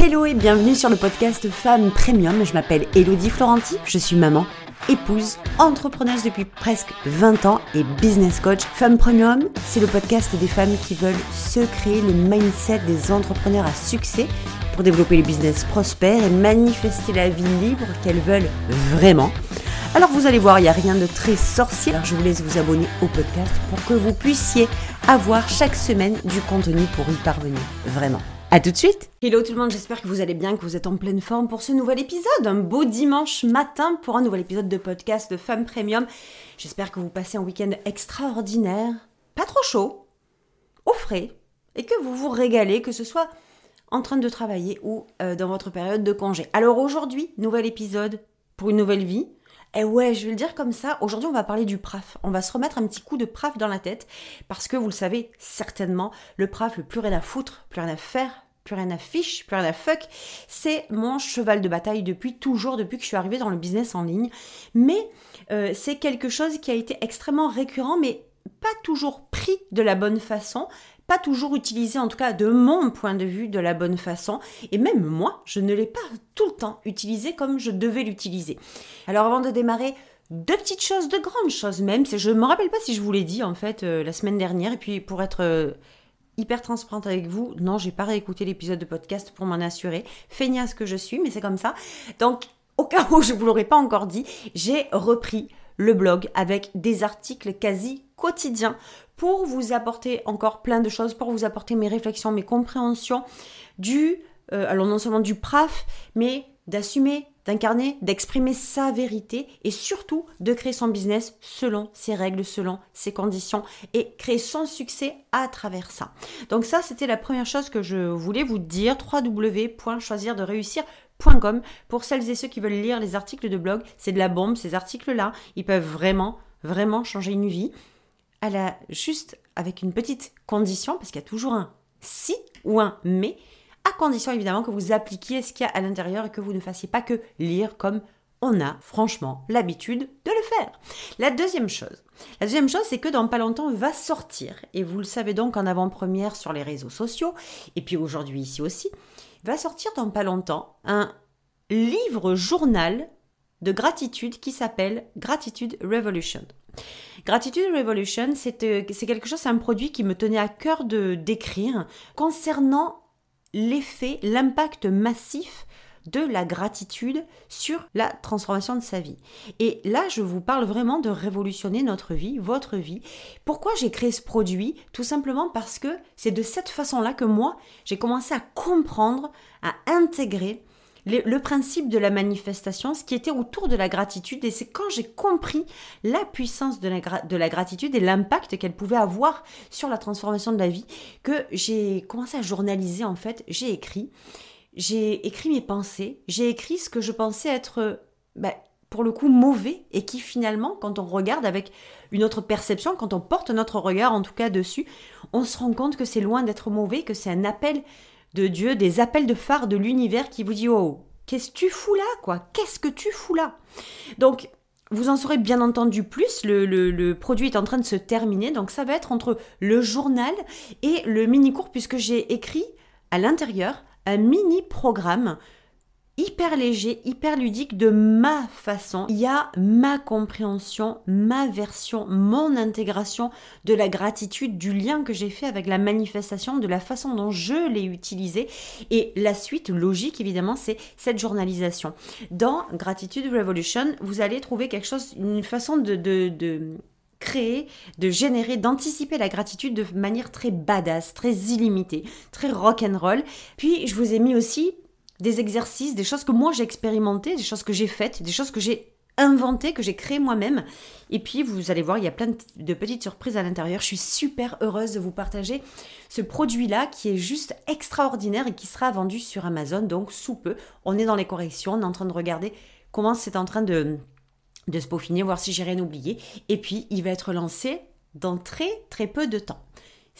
Hello et bienvenue sur le podcast Femmes Premium. Je m'appelle Elodie Florenti, je suis maman, épouse, entrepreneuse depuis presque 20 ans et business coach. Femmes Premium, c'est le podcast des femmes qui veulent se créer le mindset des entrepreneurs à succès pour développer les business prospères et manifester la vie libre qu'elles veulent vraiment. Alors vous allez voir, il n'y a rien de très sorcier. Je vous laisse vous abonner au podcast pour que vous puissiez avoir chaque semaine du contenu pour y parvenir. Vraiment. A tout de suite Hello tout le monde, j'espère que vous allez bien, que vous êtes en pleine forme pour ce nouvel épisode. Un beau dimanche matin pour un nouvel épisode de podcast de Femmes Premium. J'espère que vous passez un week-end extraordinaire, pas trop chaud, au frais, et que vous vous régalez, que ce soit en train de travailler ou euh, dans votre période de congé. Alors aujourd'hui, nouvel épisode pour une nouvelle vie. Et ouais, je vais le dire comme ça, aujourd'hui on va parler du PRAF. On va se remettre un petit coup de PRAF dans la tête, parce que vous le savez certainement, le PRAF, le plus rien à foutre, plus rien à faire, plus rien à fiche, plus rien à fuck, c'est mon cheval de bataille depuis toujours, depuis que je suis arrivée dans le business en ligne. Mais euh, c'est quelque chose qui a été extrêmement récurrent, mais pas toujours pris de la bonne façon, pas toujours utilisé, en tout cas de mon point de vue, de la bonne façon. Et même moi, je ne l'ai pas tout le temps utilisé comme je devais l'utiliser. Alors avant de démarrer, deux petites choses, de grandes choses même. Je ne me rappelle pas si je vous l'ai dit en fait euh, la semaine dernière. Et puis pour être euh, hyper transparente avec vous, non, j'ai pas réécouté l'épisode de podcast pour m'en assurer. Feignasse que je suis, mais c'est comme ça. Donc au cas où je vous l'aurais pas encore dit, j'ai repris le blog avec des articles quasi quotidiens pour vous apporter encore plein de choses, pour vous apporter mes réflexions, mes compréhensions du, euh, alors non seulement du PRAF, mais d'assumer, d'incarner, d'exprimer sa vérité et surtout de créer son business selon ses règles, selon ses conditions et créer son succès à travers ça. Donc ça, c'était la première chose que je voulais vous dire, www.choisirderéussir.com pour celles et ceux qui veulent lire les articles de blog, c'est de la bombe, ces articles-là, ils peuvent vraiment, vraiment changer une vie elle a juste avec une petite condition, parce qu'il y a toujours un si ou un mais, à condition évidemment que vous appliquiez ce qu'il y a à l'intérieur et que vous ne fassiez pas que lire comme on a franchement l'habitude de le faire. La deuxième chose, la deuxième chose, c'est que dans pas longtemps va sortir, et vous le savez donc en avant-première sur les réseaux sociaux, et puis aujourd'hui ici aussi, va sortir dans pas longtemps un livre journal de gratitude qui s'appelle Gratitude Revolution. Gratitude Revolution, euh, c'est quelque chose, un produit qui me tenait à cœur de décrire concernant l'effet, l'impact massif de la gratitude sur la transformation de sa vie. Et là, je vous parle vraiment de révolutionner notre vie, votre vie. Pourquoi j'ai créé ce produit? Tout simplement parce que c'est de cette façon-là que moi, j'ai commencé à comprendre, à intégrer le, principe de la manifestation, ce qui était autour de la gratitude. Et c'est quand j'ai compris la puissance de la, de la gratitude et l'impact qu'elle pouvait avoir sur la transformation de la vie que j'ai commencé à journaliser en fait. J'ai écrit. J'ai écrit mes pensées. J'ai écrit ce que je pensais être... Bah, pour le coup mauvais et qui finalement, quand on regarde avec une autre perception, quand on porte notre regard en tout cas dessus, on se rend compte que c'est loin d'être mauvais, que c'est un appel de Dieu, des appels de phare de l'univers qui vous dit Oh, qu'est-ce que tu fous là, quoi? Qu'est-ce que tu fous là? Donc, vous en saurez bien entendu plus, le, le, produit est en train de se terminer, donc ça va être entre le journal et le mini-cours, puisque j'ai écrit à l'intérieur un mini-programme hyper léger, hyper ludique de ma façon. Il y a ma compréhension, ma version, mon intégration de la gratitude, du lien que j'ai fait avec la manifestation, de la façon dont je l'ai utilisé. Et la suite logique, évidemment, c'est cette journalisation. Dans Gratitude Revolution, vous allez trouver quelque chose, une façon de, de, de créer, de générer, d'anticiper la gratitude de manière très badass, très illimitée, très rock'n'roll. Puis je vous ai mis aussi des exercices, des choses que moi j'ai expérimentées, des choses que j'ai faites, des choses que j'ai inventées, que j'ai créées moi-même. Et puis vous allez voir, il y a plein de petites surprises à l'intérieur. Je suis super heureuse de vous partager ce produit-là qui est juste extraordinaire et qui sera vendu sur Amazon, donc sous peu. On est dans les corrections, on est en train de regarder comment c'est en train de, se peaufiner, voir si j'ai rien oublié. Et puis il va être lancé dans très très peu de temps.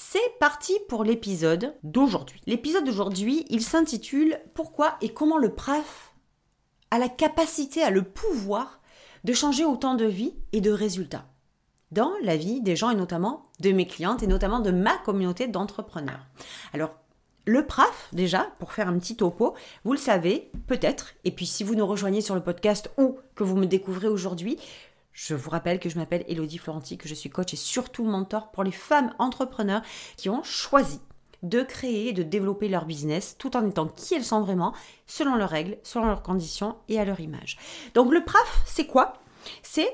C'est parti pour l'épisode d'aujourd'hui. L'épisode d'aujourd'hui, il s'intitule Pourquoi et comment le PRAF a la capacité, a le pouvoir de changer autant de vie et de résultats dans la vie des gens et notamment de mes clientes et notamment de ma communauté d'entrepreneurs. Alors, Le PRAF, déjà, pour faire un petit topo, vous le savez, peut-être, et puis si vous nous rejoignez sur le podcast ou que vous me découvrez aujourd'hui, je vous rappelle que je m'appelle Elodie Florenti, que je suis coach et surtout mentor pour les femmes entrepreneurs qui ont choisi de créer et de développer leur business tout en étant qui elles sont vraiment, selon leurs règles, selon leurs conditions et à leur image. Donc le PRAF, c'est quoi? C'est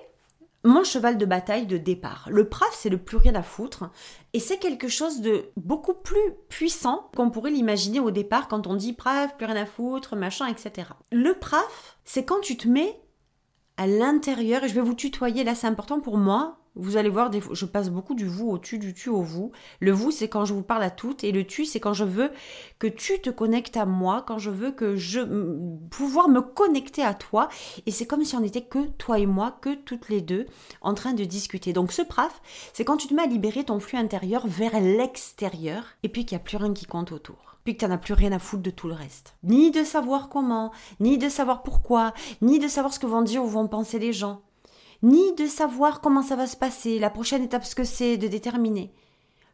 mon cheval de bataille de départ. Le PRAF, c'est le plus rien à foutre. Et c'est quelque chose de beaucoup plus puissant qu'on pourrait l'imaginer au départ quand on dit PRAF, plus rien à foutre, machin, etc. Le PRAF, c'est quand tu te mets à l'intérieur, et je vais vous tutoyer, là c'est important pour moi, vous allez voir, je passe beaucoup du vous au tu, du tu au vous. Le vous, c'est quand je vous parle à toutes, et le tu, c'est quand je veux que tu te connectes à moi, quand je veux que je pouvoir me connecter à toi. Et c'est comme si on n'était que toi et moi, que toutes les deux, en train de discuter. Donc ce praf, c'est quand tu te mets à libérer ton flux intérieur vers l'extérieur, et puis qu'il n'y a plus rien qui compte autour puis que tu n'en as plus rien à foutre de tout le reste. Ni de savoir comment, ni de savoir pourquoi, ni de savoir ce que vont dire ou vont penser les gens ni de savoir comment ça va se passer, la prochaine étape ce que c'est, de déterminer.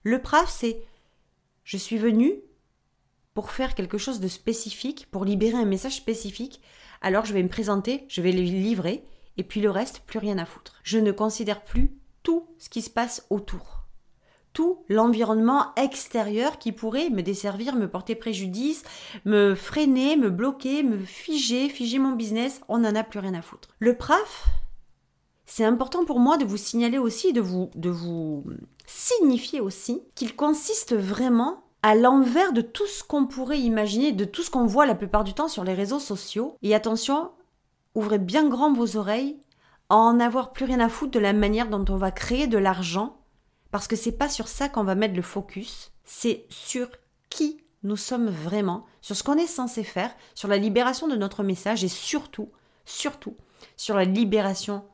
Le PRAF, c'est je suis venu pour faire quelque chose de spécifique, pour libérer un message spécifique, alors je vais me présenter, je vais le livrer, et puis le reste, plus rien à foutre. Je ne considère plus tout ce qui se passe autour. Tout l'environnement extérieur qui pourrait me desservir, me porter préjudice, me freiner, me bloquer, me figer, figer mon business, on n'en a plus rien à foutre. Le PRAF, c'est important pour moi de vous signaler aussi, de vous, de vous signifier aussi qu'il consiste vraiment à l'envers de tout ce qu'on pourrait imaginer, de tout ce qu'on voit la plupart du temps sur les réseaux sociaux. Et attention, ouvrez bien grand vos oreilles, à en avoir plus rien à foutre de la manière dont on va créer de l'argent, parce que c'est pas sur ça qu'on va mettre le focus, c'est sur qui nous sommes vraiment, sur ce qu'on est censé faire, sur la libération de notre message et surtout, surtout, sur la libération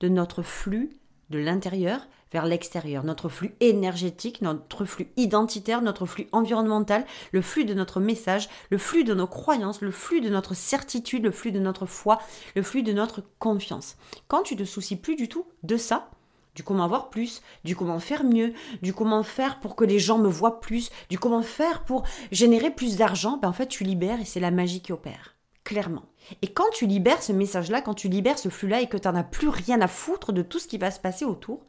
de notre flux de l'intérieur vers l'extérieur, notre flux énergétique, notre flux identitaire, notre flux environnemental, le flux de notre message, le flux de nos croyances, le flux de notre certitude, le flux de notre foi, le flux de notre confiance. Quand tu te soucies plus du tout de ça, du comment avoir plus, du comment faire mieux, du comment faire pour que les gens me voient plus, du comment faire pour générer plus d'argent, ben en fait tu libères et c'est la magie qui opère clairement. Et quand tu libères ce message-là, quand tu libères ce flux-là et que tu n'en as plus rien à foutre de tout ce qui va se passer autour,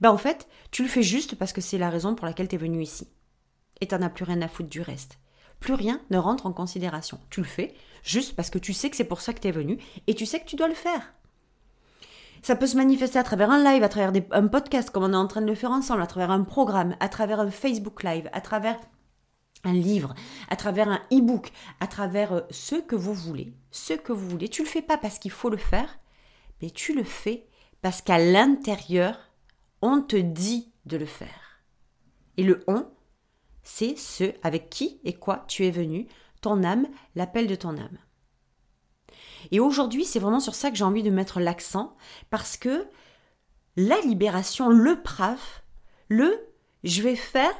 ben en fait, tu le fais juste parce que c'est la raison pour laquelle tu es venu ici. Et tu n'en as plus rien à foutre du reste. Plus rien ne rentre en considération. Tu le fais juste parce que tu sais que c'est pour ça que tu es venu et tu sais que tu dois le faire. Ça peut se manifester à travers un live, à travers un podcast comme on est en train de le faire ensemble, à travers un programme, à travers un Facebook Live, à travers un livre, à travers un e-book, à travers euh, ce que vous voulez, ce que vous voulez. Tu le fais pas parce qu'il faut le faire, mais tu le fais parce qu'à l'intérieur, on te dit de le faire. Et le on, c'est ce avec qui et quoi tu es venu, ton âme, l'appel de ton âme. Et aujourd'hui, c'est vraiment sur ça que j'ai envie de mettre l'accent, parce que la libération, le praf, le je vais faire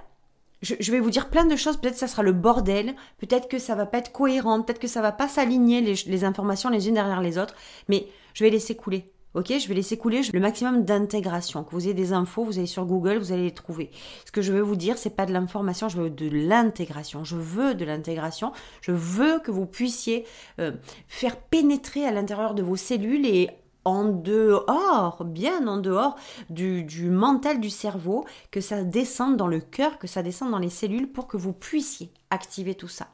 je, vais vous dire plein de choses, peut-être que ça sera le bordel, peut-être que ça va pas être cohérent, peut-être que ça va pas s'aligner les, informations les unes derrière les autres, mais je vais laisser couler. Ok, je vais laisser couler le maximum d'intégration. Que vous ayez des infos, vous allez sur Google, vous allez les trouver. Ce que je veux vous dire, c'est pas de l'information, je veux de l'intégration. Je veux de l'intégration. Je veux que vous puissiez euh, faire pénétrer à l'intérieur de vos cellules et en dehors, bien en dehors du, mental du cerveau, que ça descende dans le cœur, que ça descende dans les cellules pour que vous puissiez activer tout ça.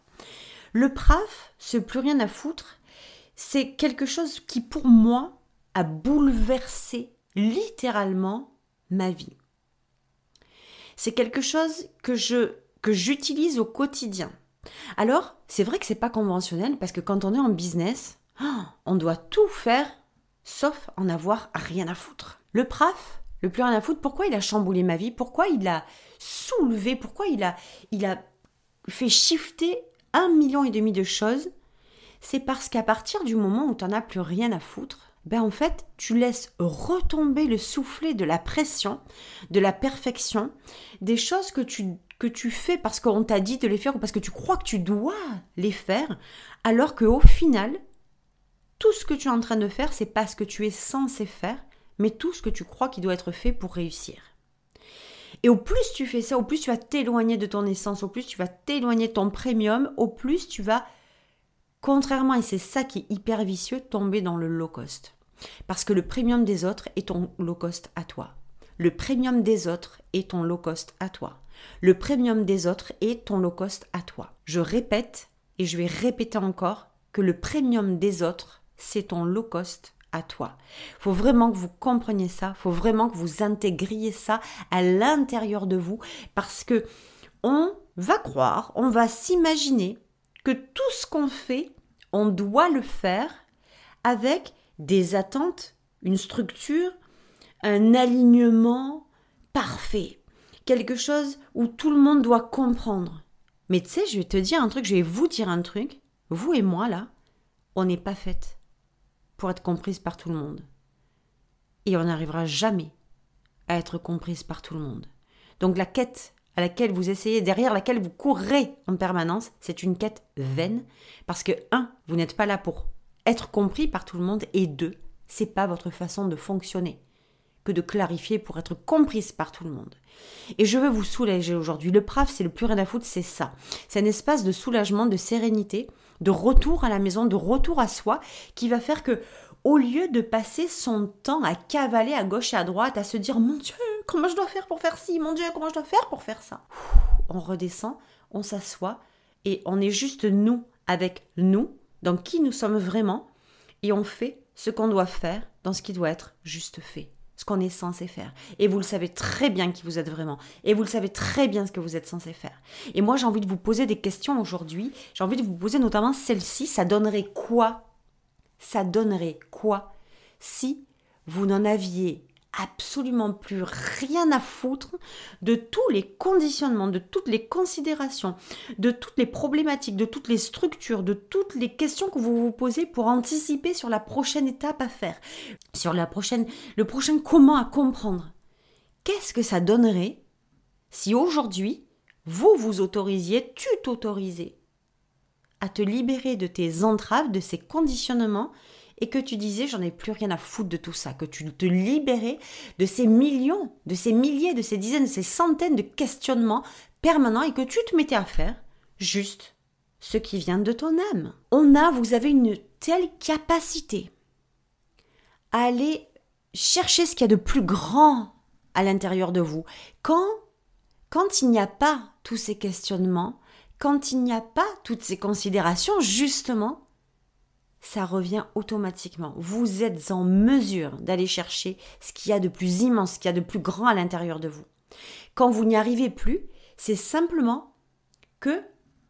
Le PRAF, ce plus rien à foutre, c'est quelque chose qui pour moi a bouleversé littéralement ma vie. C'est quelque chose que je que j'utilise au quotidien. Alors, c'est vrai que c'est pas conventionnel parce que quand on est en business, on doit tout faire sauf en avoir rien à foutre. Le PRAF, le plus rien à foutre, pourquoi il a chamboulé ma vie? Pourquoi il a soulevé? Pourquoi il a, il a fait shifter un million et demi de choses? C'est parce qu'à partir du moment où tu n'en as plus rien à foutre, ben en fait, tu laisses retomber le soufflet de la pression, de la perfection, des choses que tu, que tu fais parce qu'on t'a dit de les faire ou parce que tu crois que tu dois les faire, alors qu'au final, tout ce que tu es en train de faire, c'est pas ce que tu es censé faire, mais tout ce que tu crois qui doit être fait pour réussir. Et au plus tu fais ça, au plus tu vas t'éloigner de ton essence, au plus tu vas t'éloigner de ton premium, au plus tu vas, contrairement, et c'est ça qui est hyper vicieux, tomber dans le low cost. Parce que le premium des autres est ton low cost à toi. Le premium des autres est ton low cost à toi. Le premium des autres est ton low cost à toi. Je répète et je vais répéter encore que le premium des autres, c'est ton low cost à toi. Faut vraiment que vous compreniez ça, faut vraiment que vous intégriez ça à l'intérieur de vous parce que on va croire, on va s'imaginer que tout ce qu'on fait, on doit le faire avec des attentes, une structure, un alignement parfait, quelque chose où tout le monde doit comprendre. Mais tu sais, je vais te dire un truc, je vais vous dire un truc, vous et moi là, on n'est pas faites pour être comprise par tout le monde. Et on n'arrivera jamais à être comprise par tout le monde. Donc la quête à laquelle vous essayez, derrière laquelle vous courrez en permanence, c'est une quête vaine, parce que, un, vous n'êtes pas là pour être compris par tout le monde, et deux, c'est pas votre façon de fonctionner que de clarifier pour être comprise par tout le monde. Et je veux vous soulager aujourd'hui. Le PRAF, c'est le plus rien à foutre, c'est ça. C'est un espace de soulagement, de sérénité, de retour à la maison, de retour à soi, qui va faire que, au lieu de passer son temps à cavaler à gauche et à droite, à se dire Mon Dieu, comment je dois faire pour faire ci Mon Dieu, comment je dois faire pour faire ça? On redescend, on s'assoit et on est juste nous avec nous, dans qui nous sommes vraiment, et on fait ce qu'on doit faire dans ce qui doit être juste fait ce qu'on est censé faire. Et vous le savez très bien qui vous êtes vraiment. Et vous le savez très bien ce que vous êtes censé faire. Et moi, j'ai envie de vous poser des questions aujourd'hui. J'ai envie de vous poser notamment celle-ci. Ça donnerait quoi? Ça donnerait quoi si vous n'en aviez absolument plus rien à foutre de tous les conditionnements, de toutes les considérations, de toutes les problématiques, de toutes les structures, de toutes les questions que vous vous posez pour anticiper sur la prochaine étape à faire, sur la prochaine, le prochain comment à comprendre. Qu'est-ce que ça donnerait si aujourd'hui, vous vous autorisiez, tu t'autorisais à te libérer de tes entraves, de ces conditionnements et que tu disais j'en ai plus rien à foutre de tout ça, que tu te libérais de ces millions, de ces milliers, de ces dizaines, de ces centaines de questionnements permanents et que tu te mettais à faire juste ce qui vient de ton âme. On a, vous avez une telle capacité à aller chercher ce qu'il y a de plus grand à l'intérieur de vous. Quand, quand il n'y a pas tous ces questionnements, quand il n'y a pas toutes ces considérations, justement, ça revient automatiquement. Vous êtes en mesure d'aller chercher ce qu'il y a de plus immense, ce qu'il y a de plus grand à l'intérieur de vous. Quand vous n'y arrivez plus, c'est simplement que,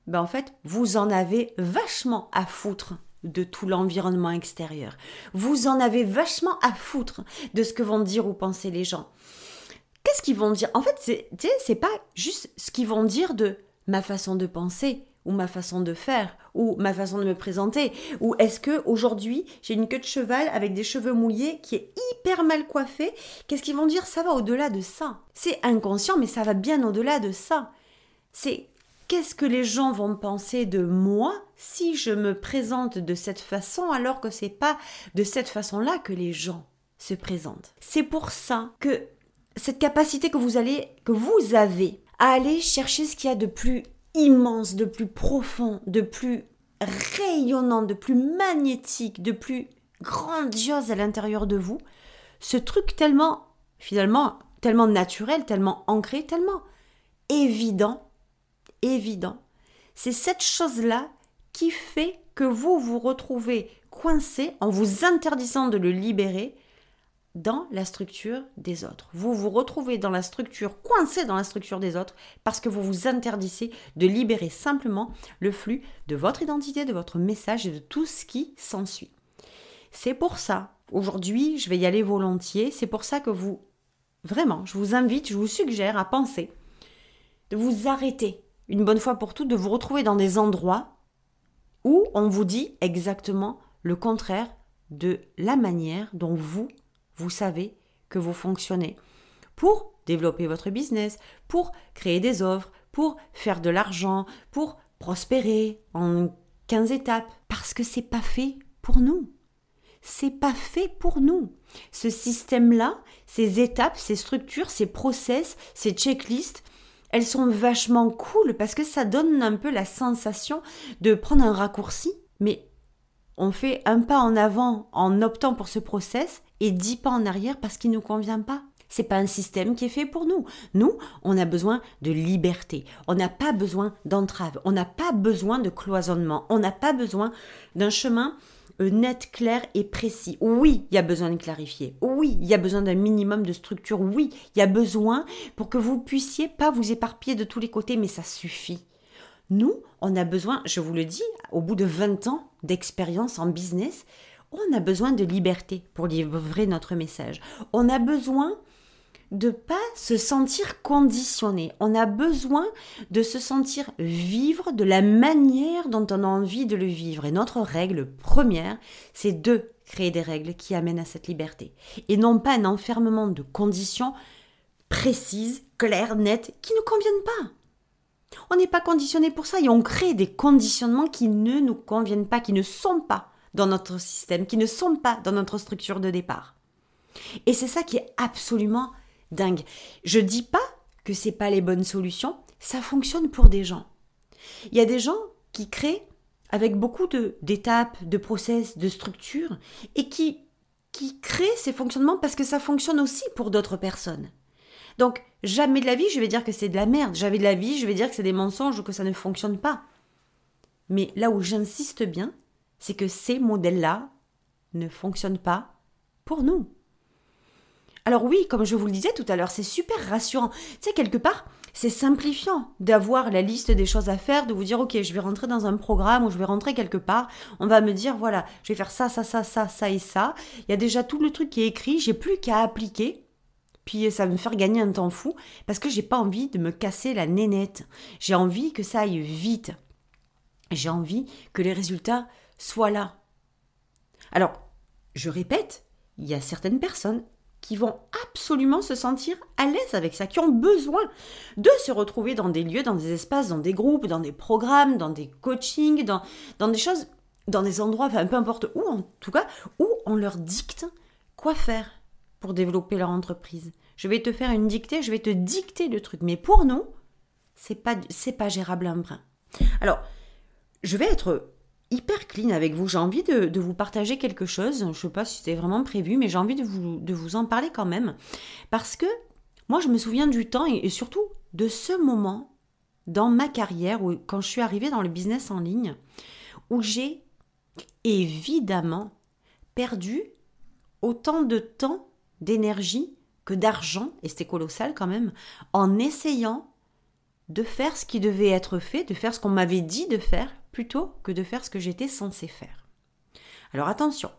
ben en fait, vous en avez vachement à foutre de tout l'environnement extérieur. Vous en avez vachement à foutre de ce que vont dire ou penser les gens. Qu'est-ce qu'ils vont dire? En fait, c'est, c'est pas juste ce qu'ils vont dire de ma façon de penser ou ma façon de faire, ou ma façon de me présenter, ou est-ce que aujourd'hui j'ai une queue de cheval avec des cheveux mouillés qui est hyper mal coiffée Qu'est-ce qu'ils vont dire? Ça va au-delà de ça. C'est inconscient, mais ça va bien au-delà de ça. C'est qu'est-ce que les gens vont penser de moi si je me présente de cette façon alors que c'est pas de cette façon-là que les gens se présentent. C'est pour ça que cette capacité que vous allez que vous avez à aller chercher ce qu'il y a de plus immense, de plus profond, de plus rayonnant, de plus magnétique, de plus grandiose à l'intérieur de vous, ce truc tellement, finalement, tellement naturel, tellement ancré, tellement évident, évident. C'est cette chose-là qui fait que vous vous retrouvez coincé en vous interdisant de le libérer dans la structure des autres. Vous vous retrouvez dans la structure, coincé dans la structure des autres, parce que vous vous interdissez de libérer simplement le flux de votre identité, de votre message et de tout ce qui s'ensuit. C'est pour ça, aujourd'hui, je vais y aller volontiers, c'est pour ça que vous, vraiment, je vous invite, je vous suggère à penser, de vous arrêter une bonne fois pour toutes, de vous retrouver dans des endroits où on vous dit exactement le contraire de la manière dont vous vous savez que vous fonctionnez pour développer votre business, pour créer des offres, pour faire de l'argent, pour prospérer en 15 étapes parce que c'est pas fait pour nous. c'est pas fait pour nous. Ce système-là, ces étapes, ces structures, ces process, ces checklists, elles sont vachement cool parce que ça donne un peu la sensation de prendre un raccourci, mais on fait un pas en avant en optant pour ce process et dix pas en arrière parce qu'il ne nous convient pas. C'est pas un système qui est fait pour nous. Nous, on a besoin de liberté. On n'a pas besoin d'entrave. On n'a pas besoin de cloisonnement. On n'a pas besoin d'un chemin euh, net, clair et précis. Oui, il y a besoin de clarifier. Oui, il y a besoin d'un minimum de structure. Oui, il y a besoin pour que vous puissiez pas vous éparpiller de tous les côtés, mais ça suffit. Nous, on a besoin, je vous le dis, au bout de 20 ans d'expérience en business, on a besoin de liberté pour livrer notre message. On a besoin de pas se sentir conditionné. On a besoin de se sentir vivre de la manière dont on a envie de le vivre. Et notre règle première, c'est de créer des règles qui amènent à cette liberté. Et non pas un enfermement de conditions précises, claires, nettes, qui ne conviennent pas. On n'est pas conditionné pour ça et on crée des conditionnements qui ne nous conviennent pas, qui ne sont pas dans notre système, qui ne sont pas dans notre structure de départ. Et c'est ça qui est absolument dingue. Je dis pas que c'est pas les bonnes solutions, ça fonctionne pour des gens. Il y a des gens qui créent avec beaucoup d'étapes, de process, de structures et qui qui créent ces fonctionnements parce que ça fonctionne aussi pour d'autres personnes. Donc, jamais de la vie, je vais dire que c'est de la merde. Jamais de la vie, je vais dire que c'est des mensonges ou que ça ne fonctionne pas. Mais là où j'insiste bien, c'est que ces modèles-là ne fonctionnent pas pour nous. Alors oui, comme je vous le disais tout à l'heure, c'est super rassurant. Tu sais, quelque part, c'est simplifiant d'avoir la liste des choses à faire, de vous dire, ok, je vais rentrer dans un programme ou je vais rentrer quelque part. On va me dire, voilà, je vais faire ça, ça, ça, ça, ça et ça. Il y a déjà tout le truc qui est écrit, j'ai plus qu'à appliquer. Puis ça va me faire gagner un temps fou parce que j'ai pas envie de me casser la nénette. J'ai envie que ça aille vite. J'ai envie que les résultats soient là. Alors, je répète, il y a certaines personnes qui vont absolument se sentir à l'aise avec ça, qui ont besoin de se retrouver dans des lieux, dans des espaces, dans des groupes, dans des programmes, dans des coachings, dans, dans des choses, dans des endroits, enfin peu importe où en tout cas, où on leur dicte quoi faire pour développer leur entreprise. Je vais te faire une dictée, je vais te dicter le truc, mais pour nous, c'est pas c'est pas gérable un brin. Alors, je vais être hyper clean avec vous. J'ai envie de, vous partager quelque chose. Je ne sais pas si c'était vraiment prévu, mais j'ai envie de vous, en parler quand même. Parce que moi, je me souviens du temps et, surtout de ce moment dans ma carrière, où, quand je suis arrivée dans le business en ligne, où j'ai évidemment perdu autant de temps, d'énergie que d'argent, et c'était colossal quand même, en essayant de faire ce qui devait être fait, de faire ce qu'on m'avait dit de faire, plutôt que de faire ce que j'étais censé faire. Alors attention,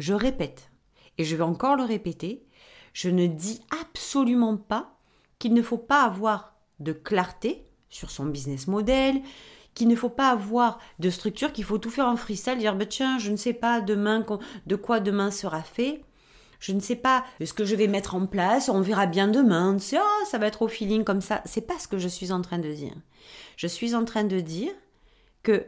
je répète, et je vais encore le répéter, je ne dis absolument pas qu'il ne faut pas avoir de clarté sur son business model, qu'il ne faut pas avoir de structure, qu'il faut tout faire en freestyle, dire bah, tiens, je ne sais pas demain de quoi demain sera fait. Je ne sais pas ce que je vais mettre en place, on verra bien demain. Oh, ça va être au feeling comme ça. C'est pas ce que je suis en train de dire. Je suis en train de dire que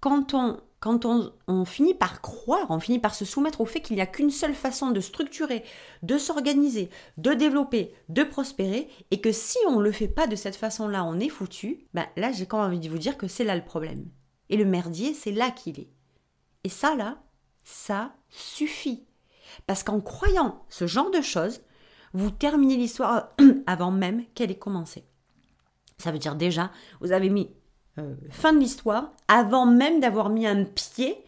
quand on, quand on, finit par croire, on finit par se soumettre au fait qu'il n'y a qu'une seule façon de structurer, de s'organiser, de développer, de prospérer, et que si on ne le fait pas de cette façon-là, on est foutu, ben là j'ai quand même envie de vous dire que c'est là le problème. Et le merdier, c'est là qu'il est. Et ça, là, ça suffit. Parce qu'en croyant ce genre de choses, vous terminez l'histoire avant même qu'elle ait commencé. Ça veut dire déjà, vous avez mis euh, fin de l'histoire, avant même d'avoir mis un pied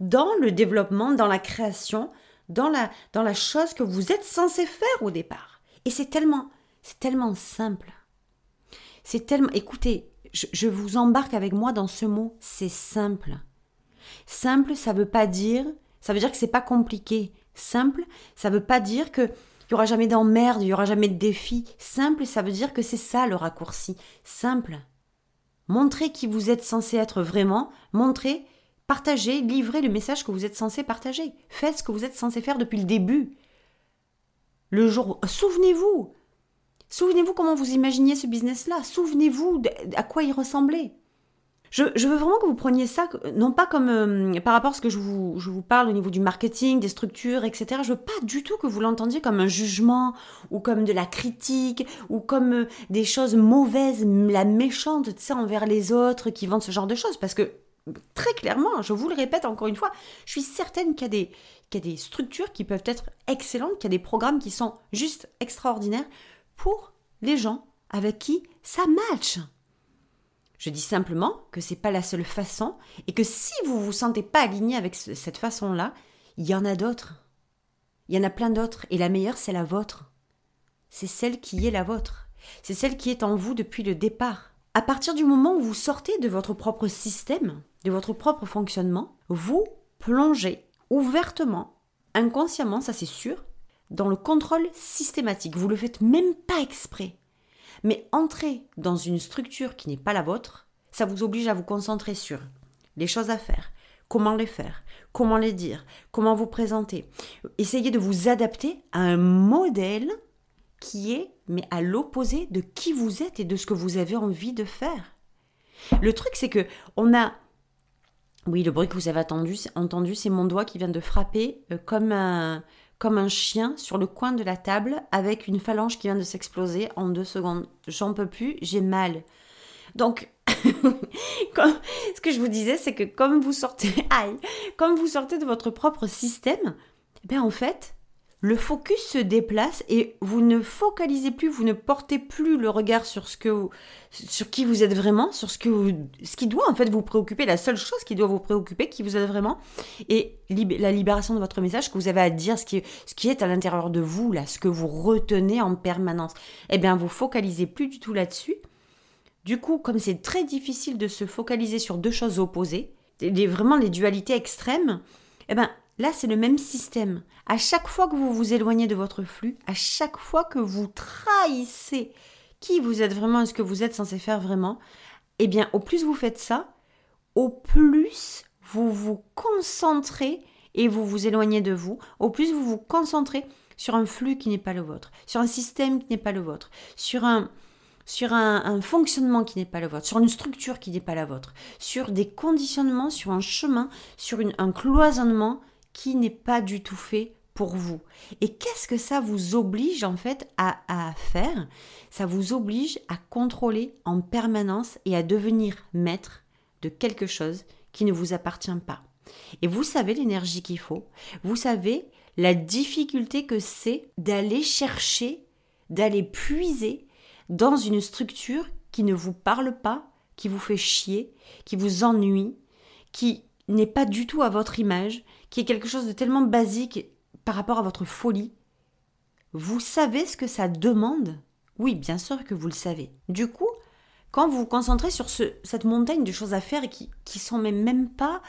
dans le développement, dans la création, dans la, dans la chose que vous êtes censé faire au départ. Et c'est tellement, c'est tellement simple. C'est tellement, écoutez, je, je, vous embarque avec moi dans ce mot, c'est simple. Simple, ça veut pas dire, ça veut dire que c'est pas compliqué. Simple, ça veut pas dire que il y aura jamais d'emmerde, il y aura jamais de défi. Simple, ça veut dire que c'est ça le raccourci. Simple, Montrez qui vous êtes censé être vraiment, montrez, partagez, livrez le message que vous êtes censé partager. Faites ce que vous êtes censé faire depuis le début. Le jour, souvenez-vous. Souvenez-vous comment vous imaginiez ce business-là. Souvenez-vous à quoi il ressemblait. Je, veux vraiment que vous preniez ça, non pas comme euh, par rapport à ce que je vous, parle au niveau du marketing, des structures, etc. Je veux pas du tout que vous l'entendiez comme un jugement ou comme de la critique ou comme euh, des choses mauvaises, la méchante, tu sais, envers les autres qui vendent ce genre de choses. Parce que très clairement, je vous le répète encore une fois, je suis certaine qu'il y y a des structures qui peuvent être excellentes, qu'il y a des programmes qui sont juste extraordinaires pour les gens avec qui ça match. Je dis simplement que c'est pas la seule façon et que si vous vous sentez pas aligné avec cette façon-là, il y en a d'autres. Il y en a plein d'autres et la meilleure c'est la vôtre. C'est celle qui est la vôtre. C'est celle qui est en vous depuis le départ. À partir du moment où vous sortez de votre propre système, de votre propre fonctionnement, vous plongez ouvertement, inconsciemment, ça c'est sûr, dans le contrôle systématique. Vous le faites même pas exprès. Mais entrer dans une structure qui n'est pas la vôtre, ça vous oblige à vous concentrer sur les choses à faire, comment les faire, comment les dire, comment vous présenter. Essayez de vous adapter à un modèle qui est mais à l'opposé de qui vous êtes et de ce que vous avez envie de faire. Le truc c'est que on a oui, le bruit que vous avez entendu, c'est mon doigt qui vient de frapper euh, comme un comme un chien sur le coin de la table avec une phalange qui vient de s'exploser en deux secondes. J'en peux plus, j'ai mal. Donc, ce que je vous disais, c'est que comme vous sortez, aïe, comme vous sortez de votre propre système, ben en fait, le focus se déplace et vous ne focalisez plus, vous ne portez plus le regard sur ce que sur qui vous êtes vraiment, sur ce que ce qui doit en fait vous préoccuper, la seule chose qui doit vous préoccuper, qui vous êtes vraiment, et la libération de votre message que vous avez à dire, ce qui, ce qui est à l'intérieur de vous là, ce que vous retenez en permanence. Eh bien, vous focalisez plus du tout là-dessus. Du coup, comme c'est très difficile de se focaliser sur deux choses opposées, vraiment les dualités extrêmes, eh bien, Là, c'est le même système. À chaque fois que vous vous éloignez de votre flux, à chaque fois que vous trahissez qui vous êtes vraiment et ce que vous êtes censé faire vraiment, eh bien, au plus vous faites ça, au plus vous vous concentrez et vous vous éloignez de vous, au plus vous vous concentrez sur un flux qui n'est pas le vôtre, sur un système qui n'est pas le vôtre, sur un, sur un, fonctionnement qui n'est pas le vôtre, sur une structure qui n'est pas la vôtre, sur des conditionnements, sur un chemin, sur un cloisonnement qui n'est pas du tout fait pour vous. Et qu'est-ce que ça vous oblige en fait à, faire? Ça vous oblige à contrôler en permanence et à devenir maître de quelque chose qui ne vous appartient pas. Et vous savez l'énergie qu'il faut, vous savez la difficulté que c'est d'aller chercher, d'aller puiser dans une structure qui ne vous parle pas, qui vous fait chier, qui vous ennuie, qui n'est pas du tout à votre image, qui est quelque chose de tellement basique par rapport à votre folie, vous savez ce que ça demande? Oui, bien sûr que vous le savez. Du coup, quand vous vous concentrez sur ce, cette montagne de choses à faire qui, sont même, même pas...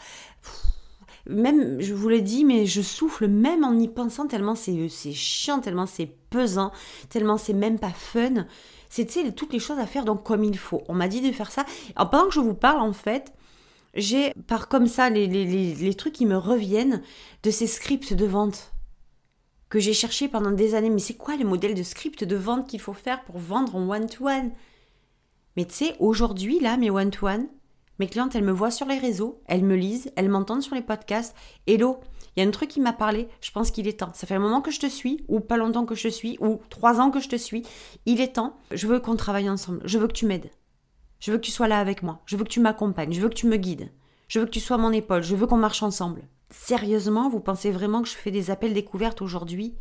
Même, je vous l'ai dit, mais je souffle même en y pensant tellement c'est chiant, tellement c'est pesant, tellement c'est même pas fun. C'est toutes les choses à faire donc comme il faut. On m'a dit de faire ça. Pendant que je vous parle, en fait, j'ai par comme ça les, trucs qui me reviennent de ces scripts de vente que j'ai cherché pendant des années. Mais c'est quoi le modèle de script de vente qu'il faut faire pour vendre en one-to-one? Mais tu sais, aujourd'hui, là, mes one-to-one, mes clientes, elles me voient sur les réseaux, elles me lisent, elles m'entendent sur les podcasts. Hello, il y a un truc qui m'a parlé, je pense qu'il est temps. Ça fait un moment que je te suis, ou pas longtemps que je te suis, ou trois ans que je te suis. Il est temps. Je veux qu'on travaille ensemble. Je veux que tu m'aides. Je veux que tu sois là avec moi. Je veux que tu m'accompagnes. Je veux que tu me guides. Je veux que tu sois mon épaule. Je veux qu'on marche ensemble. Sérieusement, vous pensez vraiment que je fais des appels découvertes aujourd'hui?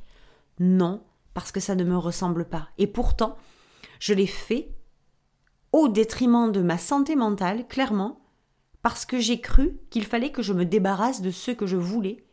Non, parce que ça ne me ressemble pas. Et pourtant, je l'ai fait au détriment de ma santé mentale, clairement, parce que j'ai cru qu'il fallait que je me débarrasse de ce que je voulais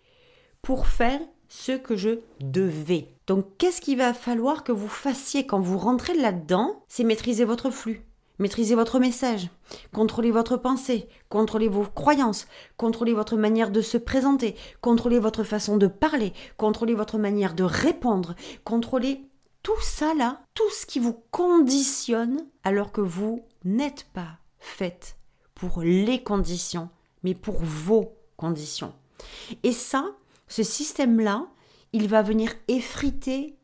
pour faire ce que je devais. Donc qu'est-ce qu'il va falloir que vous fassiez quand vous rentrez là-dedans? C'est maîtriser votre flux. Maîtrisez votre message, contrôlez votre pensée, contrôlez vos croyances, contrôlez votre manière de se présenter, contrôlez votre façon de parler, contrôlez votre manière de répondre, contrôlez tout ça là, tout ce qui vous conditionne alors que vous n'êtes pas faite pour les conditions, mais pour vos conditions. Et ça, ce système-là, il va venir effriter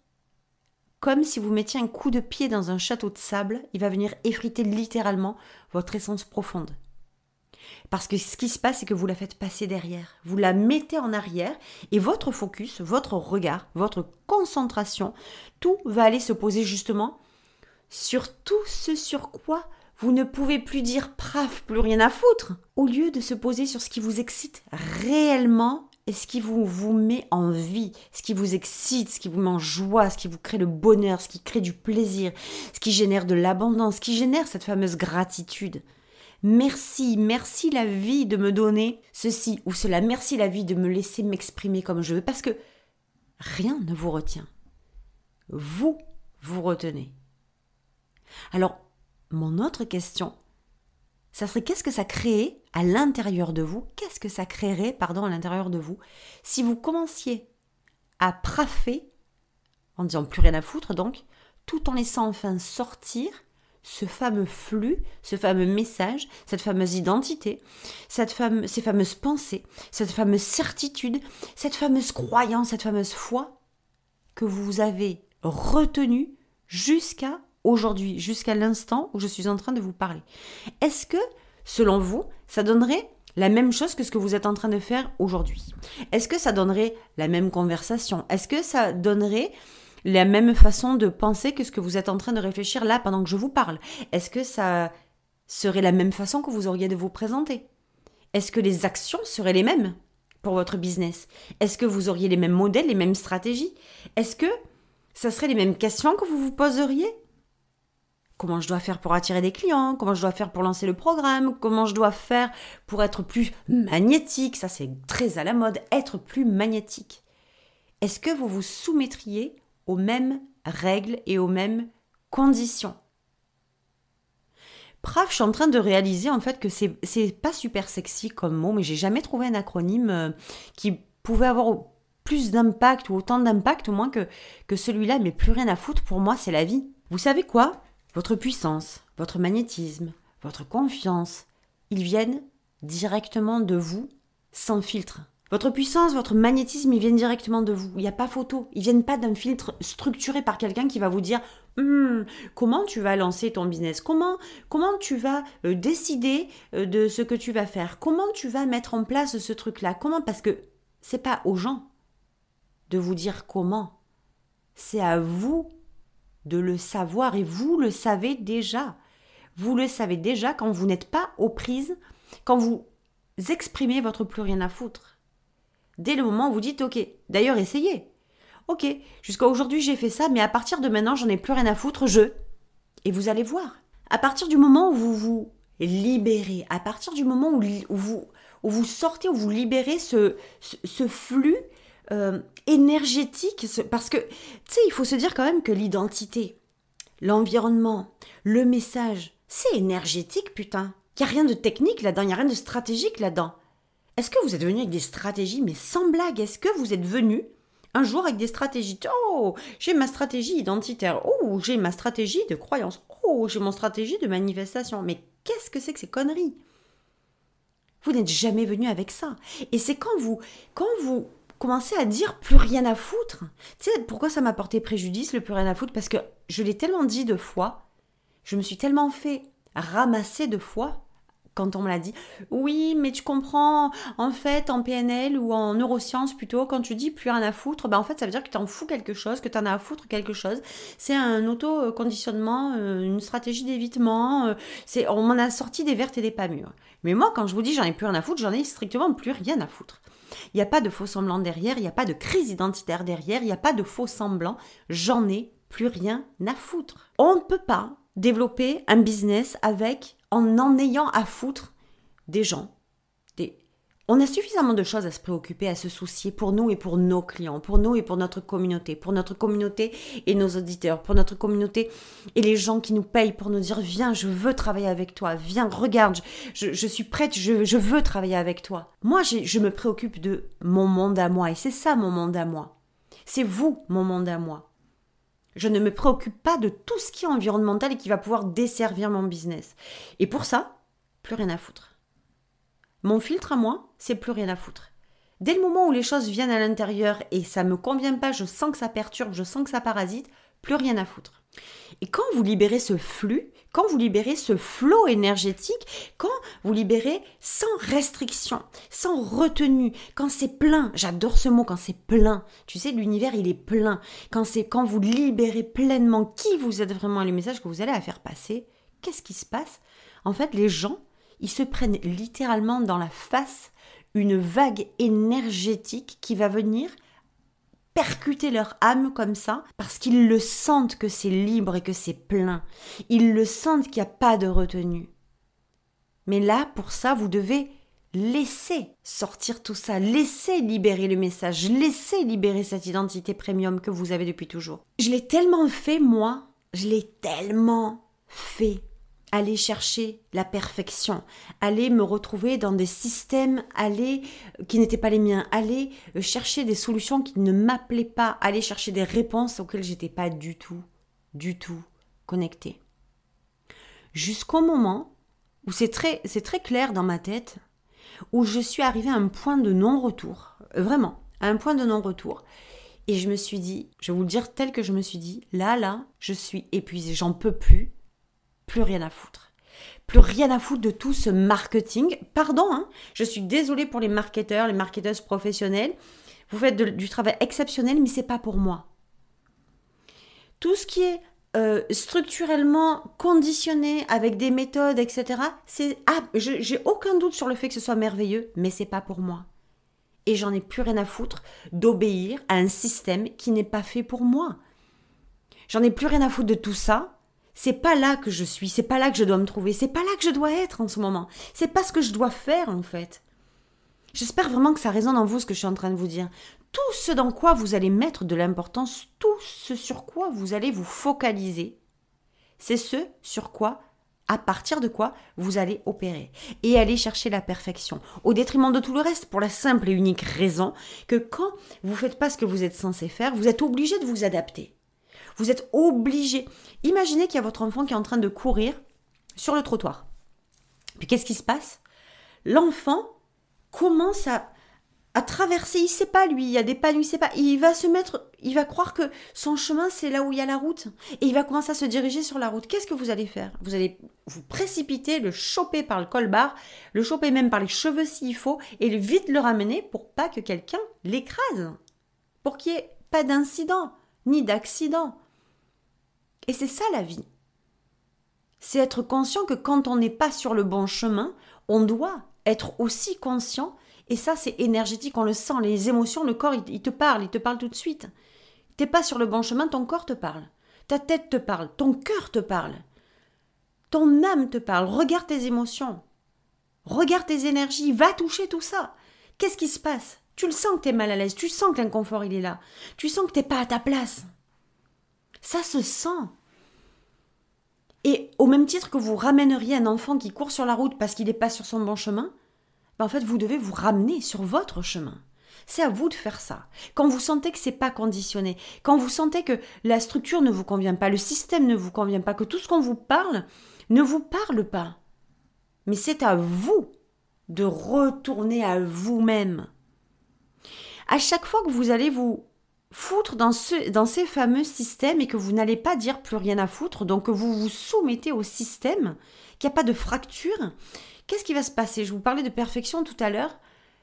comme si vous mettiez un coup de pied dans un château de sable, il va venir effriter littéralement votre essence profonde. Parce que ce qui se passe, c'est que vous la faites passer derrière. Vous la mettez en arrière et votre focus, votre regard, votre concentration, tout va aller se poser justement sur tout ce sur quoi vous ne pouvez plus dire praf, plus rien à foutre. Au lieu de se poser sur ce qui vous excite réellement ce qui vous, vous met en vie, ce qui vous excite, ce qui vous met en joie, ce qui vous crée le bonheur, ce qui crée du plaisir, ce qui génère de l'abondance, ce qui génère cette fameuse gratitude. Merci, merci la vie de me donner ceci ou cela, merci la vie de me laisser m'exprimer comme je veux, parce que rien ne vous retient. Vous, vous retenez. Alors, mon autre question, ça serait qu'est-ce que ça crée à l'intérieur de vous? Qu'est-ce que ça créerait, pardon, à l'intérieur de vous? Si vous commenciez à praffer, en disant plus rien à foutre donc, tout en laissant enfin sortir ce fameux flux, ce fameux message, cette fameuse identité, cette ces fameuses pensées, cette fameuse certitude, cette fameuse croyance, cette fameuse foi que vous avez retenue jusqu'à aujourd'hui, jusqu'à l'instant où je suis en train de vous parler. Est-ce que, selon vous, ça donnerait la même chose que ce que vous êtes en train de faire aujourd'hui? Est-ce que ça donnerait la même conversation? Est-ce que ça donnerait la même façon de penser que ce que vous êtes en train de réfléchir là pendant que je vous parle? Est-ce que ça serait la même façon que vous auriez de vous présenter? Est-ce que les actions seraient les mêmes pour votre business? Est-ce que vous auriez les mêmes modèles, les mêmes stratégies? Est-ce que ça serait les mêmes questions que vous vous poseriez? Comment je dois faire pour attirer des clients Comment je dois faire pour lancer le programme Comment je dois faire pour être plus magnétique Ça, c'est très à la mode, être plus magnétique. Est-ce que vous vous soumettriez aux mêmes règles et aux mêmes conditions? Praf, je suis en train de réaliser en fait que c'est pas super sexy comme mot, mais j'ai jamais trouvé un acronyme euh, qui pouvait avoir plus d'impact ou autant d'impact au moins que, que celui-là, mais plus rien à foutre, pour moi c'est la vie. Vous savez quoi? Votre puissance, votre magnétisme, votre confiance, ils viennent directement de vous sans filtre. Votre puissance, votre magnétisme, ils viennent directement de vous. Il n'y a pas photo. Ils viennent pas d'un filtre structuré par quelqu'un qui va vous dire hum, comment tu vas lancer ton business, comment comment tu vas euh, décider euh, de ce que tu vas faire, comment tu vas mettre en place ce truc-là, comment? Parce que c'est pas aux gens de vous dire comment. C'est à vous de le savoir et vous le savez déjà. Vous le savez déjà quand vous n'êtes pas aux prises, quand vous exprimez votre plus rien à foutre dès le moment où vous dites OK. D'ailleurs, essayez. OK, jusqu'à aujourd'hui j'ai fait ça, mais à partir de maintenant j'en ai plus rien à foutre, je. Et vous allez voir. À partir du moment où vous vous libérez, à partir du moment où, vous, où vous sortez, où vous libérez ce, ce, flux euh, énergétique, parce que, tu sais, il faut se dire quand même que l'identité, l'environnement, le message, c'est énergétique, putain. Il n'y a rien de technique là-dedans, il n'y a rien de stratégique là-dedans. Est-ce que vous êtes venu avec des stratégies, mais sans blague? Est-ce que vous êtes venu un jour avec des stratégies? Oh, j'ai ma stratégie identitaire. Oh, j'ai ma stratégie de croyance. Oh, j'ai mon stratégie de manifestation. Mais qu'est-ce que c'est que ces conneries? Vous n'êtes jamais venu avec ça. Et c'est quand vous, quand vous commencez à dire plus rien à foutre. Tu sais pourquoi ça m'a porté préjudice le plus rien à foutre? Parce que je l'ai tellement dit de fois, je me suis tellement fait ramasser de fois quand on me l'a dit. Oui, mais tu comprends, en fait, en PNL ou en neurosciences plutôt, quand tu dis plus rien à foutre, ben en fait, ça veut dire que tu en fous quelque chose, que tu en as à foutre quelque chose. C'est un auto-conditionnement, euh, une stratégie d'évitement. Euh, c'est, on m'en a sorti des vertes et des pas mûres. Mais moi, quand je vous dis j'en ai plus rien à foutre, j'en ai strictement plus rien à foutre. Il n'y a pas de faux semblant derrière, il n'y a pas de crise identitaire derrière, il n'y a pas de faux semblant. J'en ai plus rien à foutre. On ne peut pas développer un business avec en en ayant à foutre des gens. Des... On a suffisamment de choses à se préoccuper, à se soucier pour nous et pour nos clients, pour nous et pour notre communauté, pour notre communauté et nos auditeurs, pour notre communauté et les gens qui nous payent pour nous dire viens, je veux travailler avec toi, viens, regarde, je, suis prête, je, je, veux travailler avec toi. Moi, je me préoccupe de mon monde à moi et c'est ça mon monde à moi. C'est vous, mon monde à moi. Je ne me préoccupe pas de tout ce qui est environnemental et qui va pouvoir desservir mon business. Et pour ça, plus rien à foutre. Mon filtre à moi, c'est plus rien à foutre. Dès le moment où les choses viennent à l'intérieur et ça me convient pas, je sens que ça perturbe, je sens que ça parasite, plus rien à foutre. Et quand vous libérez ce flux, quand vous libérez ce flot énergétique, quand vous libérez sans restriction, sans retenue, quand c'est plein, j'adore ce mot quand c'est plein. Tu sais, l'univers il est plein. Quand c'est quand vous libérez pleinement qui vous êtes vraiment le message que vous allez à faire passer, qu'est-ce qui se passe? En fait, les gens, ils se prennent littéralement dans la face une vague énergétique qui va venir percuter leur âme comme ça, parce qu'ils le sentent que c'est libre et que c'est plein. Ils le sentent qu'il n'y a pas de retenue. Mais là, pour ça, vous devez laisser sortir tout ça, laisser libérer le message, laisser libérer cette identité premium que vous avez depuis toujours. Je l'ai tellement fait, moi, je l'ai tellement fait aller chercher la perfection, aller me retrouver dans des systèmes, aller qui n'étaient pas les miens, aller euh, chercher des solutions qui ne m'appelaient pas, aller chercher des réponses auxquelles j'étais pas du tout, du tout connectée. Jusqu'au moment où c'est très, c'est très clair dans ma tête, où je suis arrivée à un point de non-retour, euh, vraiment, à un point de non-retour. Et je me suis dit, je vais vous le dire tel que je me suis dit, là, là, je suis épuisée, j'en peux plus, plus rien à foutre. Plus rien à foutre de tout ce marketing. Pardon, hein, je suis désolée pour les marketeurs, les marketeuses professionnelles. Vous faites du travail exceptionnel, mais c'est pas pour moi. Tout ce qui est euh, structurellement conditionné avec des méthodes, etc. C'est ah, j'ai aucun doute sur le fait que ce soit merveilleux, mais c'est pas pour moi. Et j'en ai plus rien à foutre d'obéir à un système qui n'est pas fait pour moi. J'en ai plus rien à foutre de tout ça c'est pas là que je suis, c'est pas là que je dois me trouver, c'est pas là que je dois être en ce moment. C'est pas ce que je dois faire en fait. J'espère vraiment que ça résonne en vous ce que je suis en train de vous dire. Tout ce dans quoi vous allez mettre de l'importance, tout ce sur quoi vous allez vous focaliser, c'est ce sur quoi, à partir de quoi vous allez opérer et aller chercher la perfection, au détriment de tout le reste, pour la simple et unique raison que quand vous faites pas ce que vous êtes censé faire, vous êtes obligé de vous adapter. Vous êtes obligé. Imaginez qu'il y a votre enfant qui est en train de courir sur le trottoir. Puis qu'est-ce qui se passe? L'enfant commence à, traverser, il sait pas lui, il y a des panneaux, il sait pas, il va se mettre, il va croire que son chemin c'est là où il y a la route et il va commencer à se diriger sur la route. Qu'est-ce que vous allez faire? Vous allez vous précipiter, le choper par le colbar, le choper même par les cheveux s'il faut et vite le ramener pour pas que quelqu'un l'écrase, pour qu'il n'y ait pas d'incident ni d'accident. Et c'est ça la vie. C'est être conscient que quand on n'est pas sur le bon chemin, on doit être aussi conscient. Et ça, c'est énergétique, on le sent, les émotions, le corps, il, te parle, il te parle tout de suite. T'es pas sur le bon chemin, ton corps te parle. Ta tête te parle, ton cœur te parle. Ton âme te parle. Regarde tes émotions. Regarde tes énergies. Va toucher tout ça. Qu'est-ce qui se passe? Tu le sens que t'es mal à l'aise. Tu sens que l'inconfort, il est là. Tu sens que t'es pas à ta place. Ça se sent. Et au même titre que vous ramèneriez un enfant qui court sur la route parce qu'il n'est pas sur son bon chemin, ben en fait, vous devez vous ramener sur votre chemin. C'est à vous de faire ça. Quand vous sentez que c'est pas conditionné, quand vous sentez que la structure ne vous convient pas, le système ne vous convient pas, que tout ce qu'on vous parle ne vous parle pas. Mais c'est à vous de retourner à vous-même. À chaque fois que vous allez vous foutre dans, ce, dans ces fameux systèmes et que vous n'allez pas dire plus rien à foutre, donc que vous vous soumettez au système, qu'il n'y a pas de fracture, qu'est-ce qui va se passer? Je vous parlais de perfection tout à l'heure.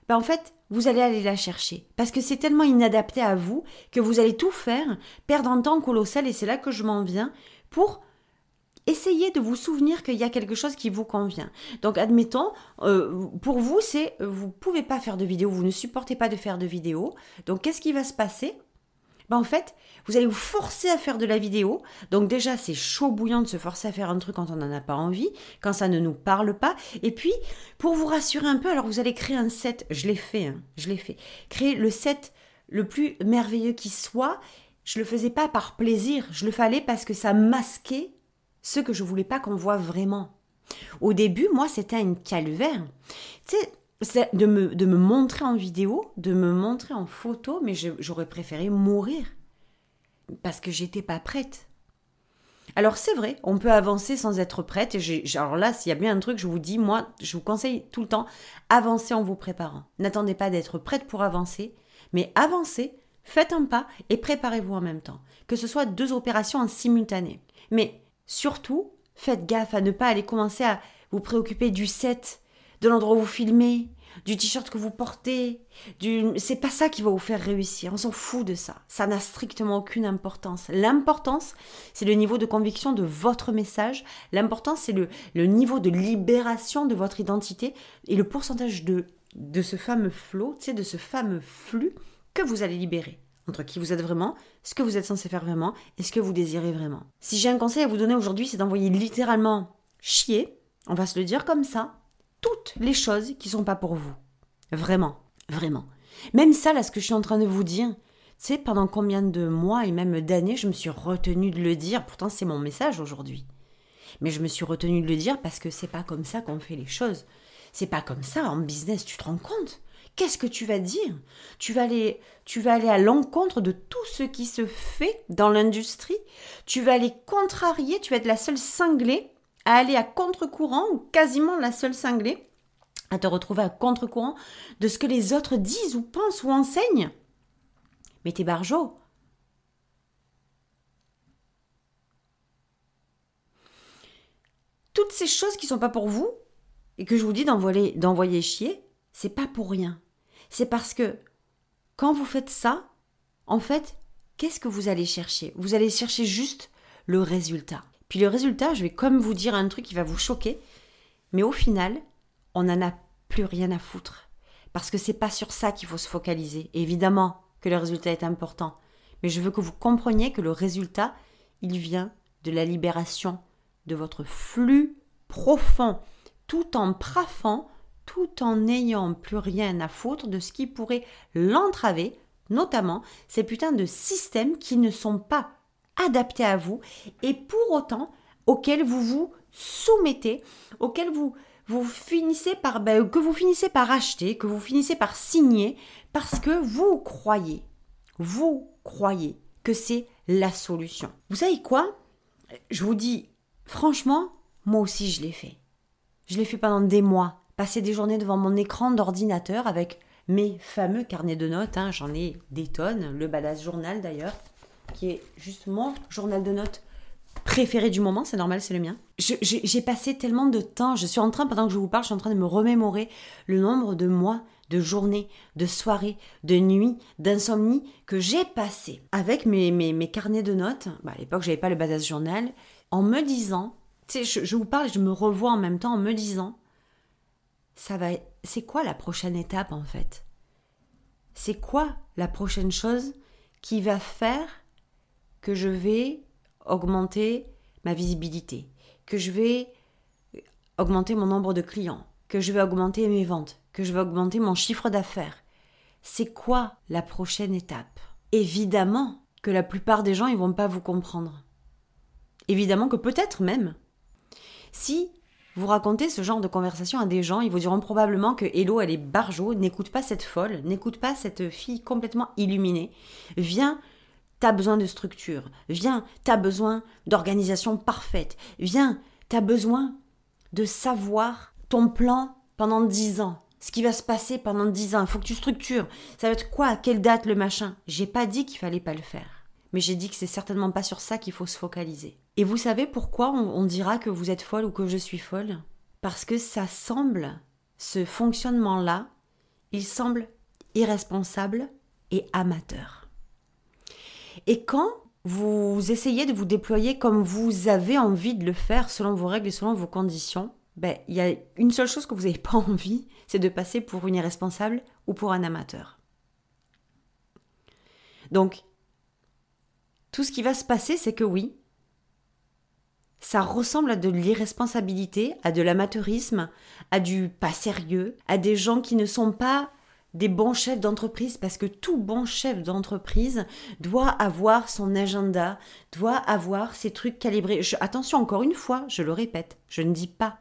Ben en fait, vous allez aller la chercher. Parce que c'est tellement inadapté à vous que vous allez tout faire, perdre un temps colossal, et c'est là que je m'en viens, pour essayer de vous souvenir qu'il y a quelque chose qui vous convient. Donc, admettons, euh, pour vous, c'est vous pouvez pas faire de vidéo, vous ne supportez pas de faire de vidéo. Donc, qu'est-ce qui va se passer? Ben en fait, vous allez vous forcer à faire de la vidéo. Donc déjà, c'est chaud bouillant de se forcer à faire un truc quand on n'en a pas envie, quand ça ne nous parle pas. Et puis, pour vous rassurer un peu, alors vous allez créer un set. Je l'ai fait, hein, je l'ai fait. Créer le set le plus merveilleux qui soit. Je le faisais pas par plaisir, je le fallais parce que ça masquait ce que je voulais pas qu'on voit vraiment. Au début, moi, c'était une calvaire. Tu de me, de me montrer en vidéo, de me montrer en photo, mais j'aurais préféré mourir parce que j'étais pas prête. Alors c'est vrai, on peut avancer sans être prête. Et alors là, s'il y a bien un truc, je vous dis, moi, je vous conseille tout le temps, avancez en vous préparant. N'attendez pas d'être prête pour avancer, mais avancez, faites un pas et préparez-vous en même temps. Que ce soit deux opérations en simultané. Mais surtout, faites gaffe à ne pas aller commencer à vous préoccuper du set, de l'endroit où vous filmez, du t-shirt que vous portez, du... c'est pas ça qui va vous faire réussir. On s'en fout de ça. Ça n'a strictement aucune importance. L'importance, c'est le niveau de conviction de votre message. L'important, c'est le, le niveau de libération de votre identité et le pourcentage de, de ce fameux sais, de ce fameux flux que vous allez libérer entre qui vous êtes vraiment, ce que vous êtes censé faire vraiment et ce que vous désirez vraiment. Si j'ai un conseil à vous donner aujourd'hui, c'est d'envoyer littéralement chier, on va se le dire comme ça, toutes les choses qui sont pas pour vous. Vraiment, vraiment. Même ça, là, ce que je suis en train de vous dire, tu sais, pendant combien de mois et même d'années, je me suis retenue de le dire. Pourtant, c'est mon message aujourd'hui. Mais je me suis retenue de le dire parce que c'est pas comme ça qu'on fait les choses. C'est pas comme ça en business, tu te rends compte? Qu'est-ce que tu vas dire? Tu vas, aller, tu vas aller à l'encontre de tout ce qui se fait dans l'industrie? Tu vas aller contrarier, tu vas être la seule cinglée à aller à contre-courant, ou quasiment la seule cinglée, à te retrouver à contre-courant de ce que les autres disent ou pensent ou enseignent. Mais t'es barjot. Toutes ces choses qui sont pas pour vous, et que je vous dis d'envoyer, chier, c'est pas pour rien. C'est parce que quand vous faites ça, en fait, qu'est-ce que vous allez chercher? Vous allez chercher juste le résultat. Puis le résultat, je vais comme vous dire un truc qui va vous choquer, mais au final, on n'en a plus rien à foutre. Parce que c'est pas sur ça qu'il faut se focaliser. évidemment que le résultat est important. Mais je veux que vous compreniez que le résultat, il vient de la libération de votre flux profond, tout en praffant, tout en n'ayant plus rien à foutre de ce qui pourrait l'entraver, notamment ces putains de systèmes qui ne sont pas adapté à vous et pour autant auquel vous vous soumettez, auquel vous vous finissez par ben, que vous finissez par acheter, que vous finissez par signer parce que vous croyez, vous croyez que c'est la solution. Vous savez quoi? Je vous dis franchement, moi aussi je l'ai fait. Je l'ai fait pendant des mois, passer des journées devant mon écran d'ordinateur avec mes fameux carnets de notes, hein, j'en ai des tonnes, le badass journal d'ailleurs, qui est juste mon journal de notes préféré du moment, c'est normal, c'est le mien. J'ai passé tellement de temps, je suis en train, pendant que je vous parle, je suis en train de me remémorer le nombre de mois, de journées, de soirées, de nuits, d'insomnie que j'ai passé avec mes, mes, carnets de notes. Bah, à l'époque, j'avais pas le badass journal, en me disant, tu sais, je, je vous parle et je me revois en même temps en me disant, ça va, c'est quoi la prochaine étape en fait? C'est quoi la prochaine chose qui va faire que je vais augmenter ma visibilité, que je vais augmenter mon nombre de clients, que je vais augmenter mes ventes, que je vais augmenter mon chiffre d'affaires. C'est quoi la prochaine étape? Évidemment que la plupart des gens ils vont pas vous comprendre. Évidemment que peut-être même si vous racontez ce genre de conversation à des gens, ils vous diront probablement que Hello, elle est barjo, n'écoute pas cette folle, n'écoute pas cette fille complètement illuminée. Viens T'as besoin de structure. Viens, t'as besoin d'organisation parfaite. Viens, t'as besoin de savoir ton plan pendant dix ans. Ce qui va se passer pendant dix ans. Il faut que tu structures. Ça va être quoi? À quelle date le machin? J'ai pas dit qu'il fallait pas le faire. Mais j'ai dit que c'est certainement pas sur ça qu'il faut se focaliser. Et vous savez pourquoi on, on dira que vous êtes folle ou que je suis folle? Parce que ça semble, ce fonctionnement-là, il semble irresponsable et amateur. Et quand vous essayez de vous déployer comme vous avez envie de le faire selon vos règles et selon vos conditions, ben, il y a une seule chose que vous n'avez pas envie, c'est de passer pour une irresponsable ou pour un amateur. Donc, tout ce qui va se passer, c'est que oui, ça ressemble à de l'irresponsabilité, à de l'amateurisme, à du pas sérieux, à des gens qui ne sont pas des bons chefs d'entreprise parce que tout bon chef d'entreprise doit avoir son agenda, doit avoir ses trucs calibrés. attention, encore une fois, je le répète, je ne dis pas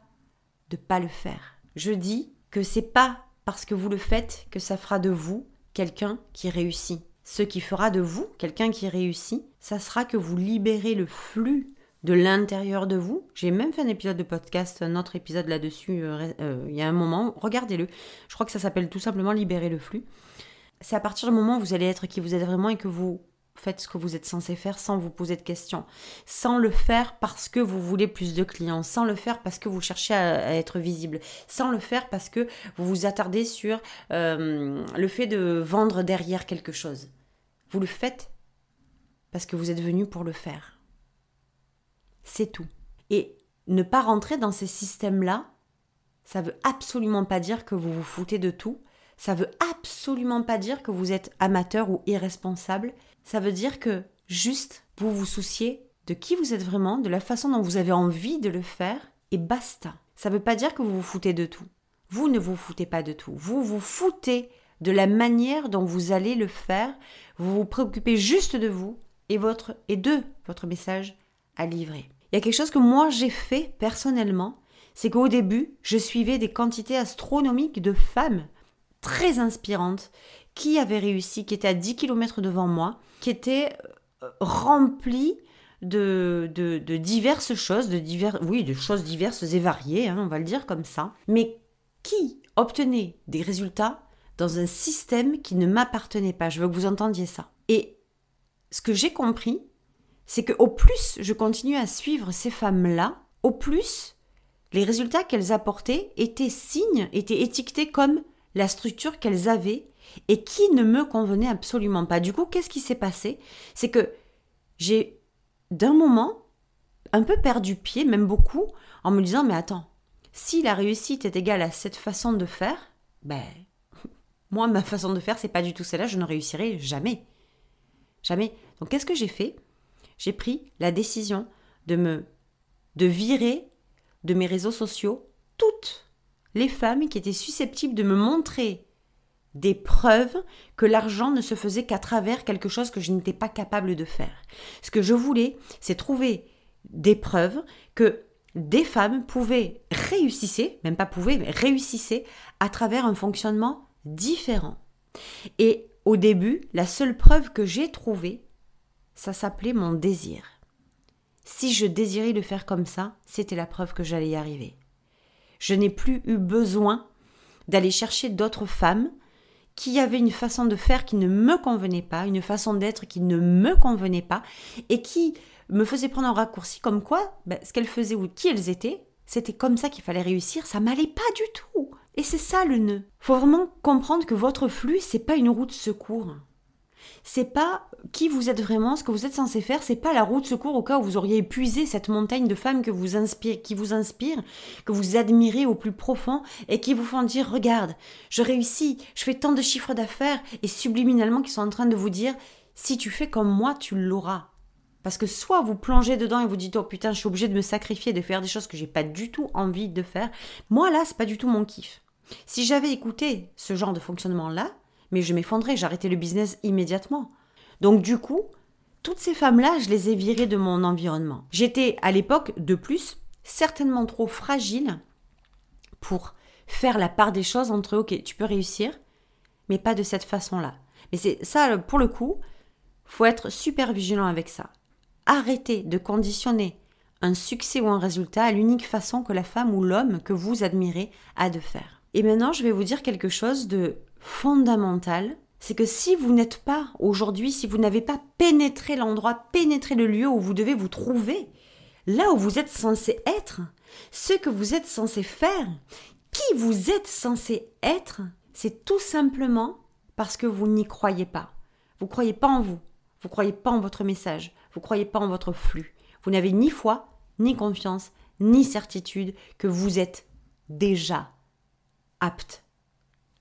de pas le faire. Je dis que c'est pas parce que vous le faites que ça fera de vous quelqu'un qui réussit. Ce qui fera de vous quelqu'un qui réussit, ça sera que vous libérez le flux de l'intérieur de vous. J'ai même fait un épisode de podcast, un autre épisode là-dessus, euh, euh, il y a un moment, regardez-le. Je crois que ça s'appelle tout simplement Libérer le flux. c'est à partir du moment où vous allez être qui vous êtes vraiment et que vous faites ce que vous êtes censé faire sans vous poser de questions, sans le faire parce que vous voulez plus de clients, sans le faire parce que vous cherchez à, être visible, sans le faire parce que vous vous attardez sur euh, le fait de vendre derrière quelque chose. Vous le faites parce que vous êtes venu pour le faire. C'est tout. Et ne pas rentrer dans ces systèmes-là, ça veut absolument pas dire que vous vous foutez de tout. Ça veut absolument pas dire que vous êtes amateur ou irresponsable ça veut dire que juste vous vous souciez de qui vous êtes vraiment, de la façon dont vous avez envie de le faire, et basta. Ça veut pas dire que vous vous foutez de tout. Vous ne vous foutez pas de tout. Vous vous foutez de la manière dont vous allez le faire. Vous vous préoccupez juste de vous et, votre, et de votre message à livrer. Il y a quelque chose que moi j'ai fait personnellement, c'est qu'au début, je suivais des quantités astronomiques de femmes très inspirantes qui avaient réussi, qui étaient à 10 km devant moi, qui était euh, rempli de, diverses choses, de divers, oui, de choses diverses et variées, hein, on va le dire comme ça, mais qui obtenait des résultats dans un système qui ne m'appartenait pas? Je veux que vous entendiez ça. Et ce que j'ai compris, c'est que au plus je continue à suivre ces femmes-là, au plus les résultats qu'elles apportaient étaient signes, étaient étiquetés comme la structure qu'elles avaient et qui ne me convenait absolument pas. Du coup, qu'est-ce qui s'est passé? C'est que j'ai d'un moment un peu perdu pied, même beaucoup, en me disant mais attends, si la réussite est égale à cette façon de faire, ben moi ma façon de faire c'est pas du tout celle-là, je ne réussirai jamais. Jamais. Donc qu'est-ce que j'ai fait? J'ai pris la décision de me de virer de mes réseaux sociaux toutes les femmes qui étaient susceptibles de me montrer des preuves que l'argent ne se faisait qu'à travers quelque chose que je n'étais pas capable de faire. Ce que je voulais, c'est trouver des preuves que des femmes pouvaient réussir, même pas pouvaient, mais réussissaient à travers un fonctionnement différent. Et au début, la seule preuve que j'ai trouvée, ça s'appelait mon désir. Si je désirais le faire comme ça, c'était la preuve que j'allais y arriver. Je n'ai plus eu besoin d'aller chercher d'autres femmes qui avait une façon de faire qui ne me convenait pas, une façon d'être qui ne me convenait pas, et qui me faisait prendre un raccourci comme quoi ben, ce qu'elles faisaient ou qui elles étaient, c'était comme ça qu'il fallait réussir, ça m'allait pas du tout. Et c'est ça le nœud. Faut vraiment comprendre que votre flux, c'est pas une route secours c'est pas qui vous êtes vraiment, ce que vous êtes censé faire, c'est pas la route de secours au cas où vous auriez épuisé cette montagne de femmes que vous inspire, qui vous inspire, que vous admirez au plus profond et qui vous font dire regarde, je réussis, je fais tant de chiffres d'affaires et subliminalement qui sont en train de vous dire si tu fais comme moi, tu l'auras. Parce que soit vous plongez dedans et vous dites oh putain, je suis obligé de me sacrifier, de faire des choses que j'ai pas du tout envie de faire. Moi là, c'est pas du tout mon kiff. Si j'avais écouté ce genre de fonctionnement là, mais je m'effondrais, j'arrêtais le business immédiatement. Donc du coup, toutes ces femmes-là, je les ai virées de mon environnement. J'étais à l'époque, de plus, certainement trop fragile pour faire la part des choses entre ok, tu peux réussir, mais pas de cette façon-là. Mais c'est ça, pour le coup, faut être super vigilant avec ça. Arrêtez de conditionner un succès ou un résultat à l'unique façon que la femme ou l'homme que vous admirez a de faire. Et maintenant, je vais vous dire quelque chose de fondamental, c'est que si vous n'êtes pas aujourd'hui, si vous n'avez pas pénétré l'endroit, pénétré le lieu où vous devez vous trouver, là où vous êtes censé être, ce que vous êtes censé faire, qui vous êtes censé être, c'est tout simplement parce que vous n'y croyez pas. Vous croyez pas en vous, vous croyez pas en votre message, vous croyez pas en votre flux. Vous n'avez ni foi, ni confiance, ni certitude que vous êtes déjà apte,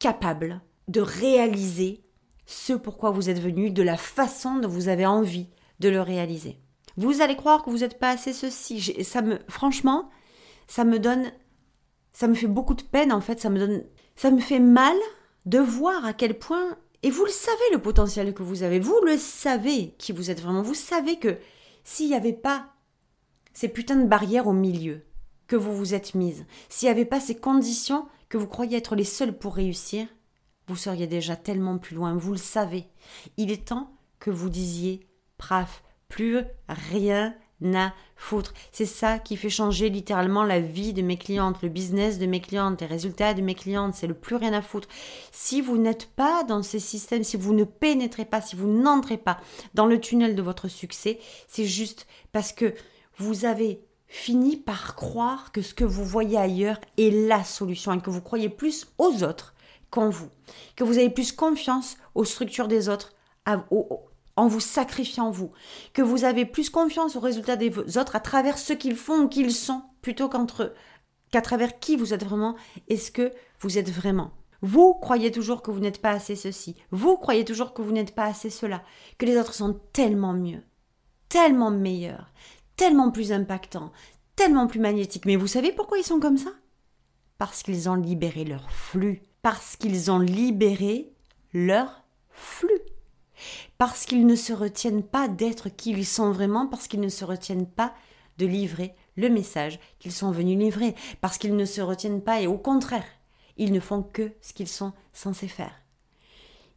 capable de réaliser ce pourquoi vous êtes venu, de la façon dont vous avez envie de le réaliser. Vous allez croire que vous n'êtes pas assez ceci. Ça me, franchement, ça me donne, ça me fait beaucoup de peine en fait. Ça me donne, ça me fait mal de voir à quel point. Et vous le savez le potentiel que vous avez. Vous le savez qui vous êtes vraiment. Vous savez que s'il n'y avait pas ces putains de barrières au milieu que vous vous êtes mises, s'il n'y avait pas ces conditions que vous croyez être les seules pour réussir, vous seriez déjà tellement plus loin, vous le savez. Il est temps que vous disiez, praf, plus rien à foutre. C'est ça qui fait changer littéralement la vie de mes clientes, le business de mes clientes, les résultats de mes clientes. C'est le plus rien à foutre. Si vous n'êtes pas dans ces systèmes, si vous ne pénétrez pas, si vous n'entrez pas dans le tunnel de votre succès, c'est juste parce que vous avez fini par croire que ce que vous voyez ailleurs est la solution et que vous croyez plus aux autres qu'en vous, que vous avez plus confiance aux structures des autres, en vous sacrifiant vous, que vous avez plus confiance aux résultats des autres à travers ce qu'ils font ou qu'ils sont, plutôt qu'entre qu'à travers qui vous êtes vraiment et ce que vous êtes vraiment? Vous croyez toujours que vous n'êtes pas assez ceci, vous croyez toujours que vous n'êtes pas assez cela, que les autres sont tellement mieux, tellement meilleurs, tellement plus impactants, tellement plus magnétiques. Mais vous savez pourquoi ils sont comme ça? Parce qu'ils ont libéré leur flux, parce qu'ils ont libéré leur flux parce qu'ils ne se retiennent pas d'être qui ils sont vraiment, parce qu'ils ne se retiennent pas de livrer le message qu'ils sont venus livrer, parce qu'ils ne se retiennent pas et au contraire, ils ne font que ce qu'ils sont censés faire.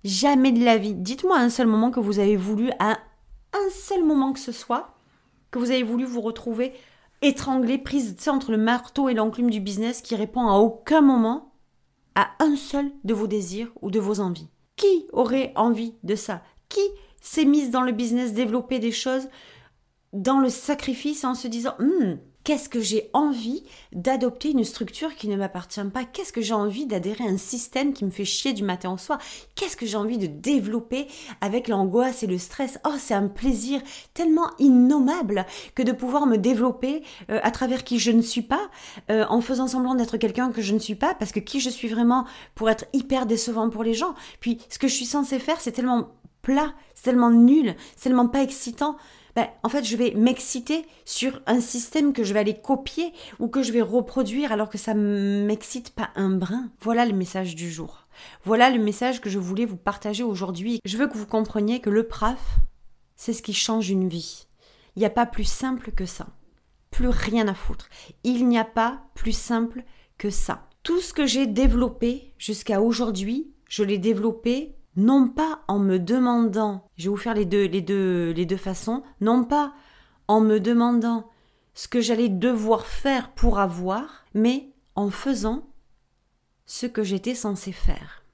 Jamais de la vie. Dites-moi un seul moment que vous avez voulu, à un seul moment que ce soit, que vous avez voulu vous retrouver étranglé, prise entre le marteau et l'enclume du business qui répond à aucun moment à un seul de vos désirs ou de vos envies. Qui aurait envie de ça? Qui s'est mise dans le business développer des choses dans le sacrifice en se disant hmm, Qu'est-ce que j'ai envie d'adopter une structure qui ne m'appartient pas? Qu'est-ce que j'ai envie d'adhérer à un système qui me fait chier du matin au soir? Qu'est-ce que j'ai envie de développer avec l'angoisse et le stress? Oh, c'est un plaisir tellement innommable que de pouvoir me développer euh, à travers qui je ne suis pas, euh, en faisant semblant d'être quelqu'un que je ne suis pas, parce que qui je suis vraiment pour être hyper décevant pour les gens? Puis ce que je suis censée faire, c'est tellement plat, c'est tellement nul, c'est tellement pas excitant. Ben, en fait, je vais m'exciter sur un système que je vais aller copier ou que je vais reproduire alors que ça m'excite pas un brin. Voilà le message du jour. Voilà le message que je voulais vous partager aujourd'hui. Je veux que vous compreniez que le PRAF, c'est ce qui change une vie. Il n'y a pas plus simple que ça. Plus rien à foutre. Il n'y a pas plus simple que ça. Tout ce que j'ai développé jusqu'à aujourd'hui, je l'ai développé non pas en me demandant, je vais vous faire les deux, les deux, les deux façons, non pas en me demandant ce que j'allais devoir faire pour avoir, mais en faisant ce que j'étais censé faire.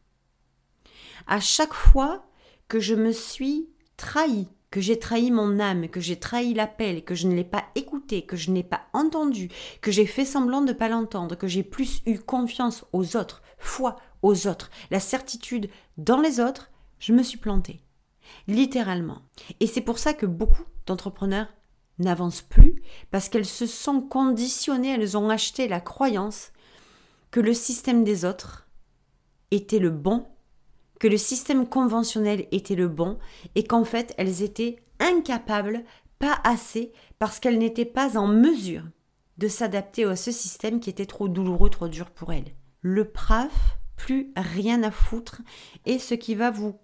À chaque fois que je me suis trahi, que j'ai trahi mon âme, que j'ai trahi l'appel, que je ne l'ai pas écouté, que je n'ai pas entendu, que j'ai fait semblant de ne pas l'entendre, que j'ai plus eu confiance aux autres, foi aux autres, la certitude dans les autres, je me suis plantée. Littéralement. Et c'est pour ça que beaucoup d'entrepreneurs n'avancent plus, parce qu'elles se sont conditionnées, elles ont acheté la croyance que le système des autres était le bon, que le système conventionnel était le bon, et qu'en fait elles étaient incapables, pas assez, parce qu'elles n'étaient pas en mesure de s'adapter à ce système qui était trop douloureux, trop dur pour elles. Le PRAF plus rien à foutre et ce qui va vous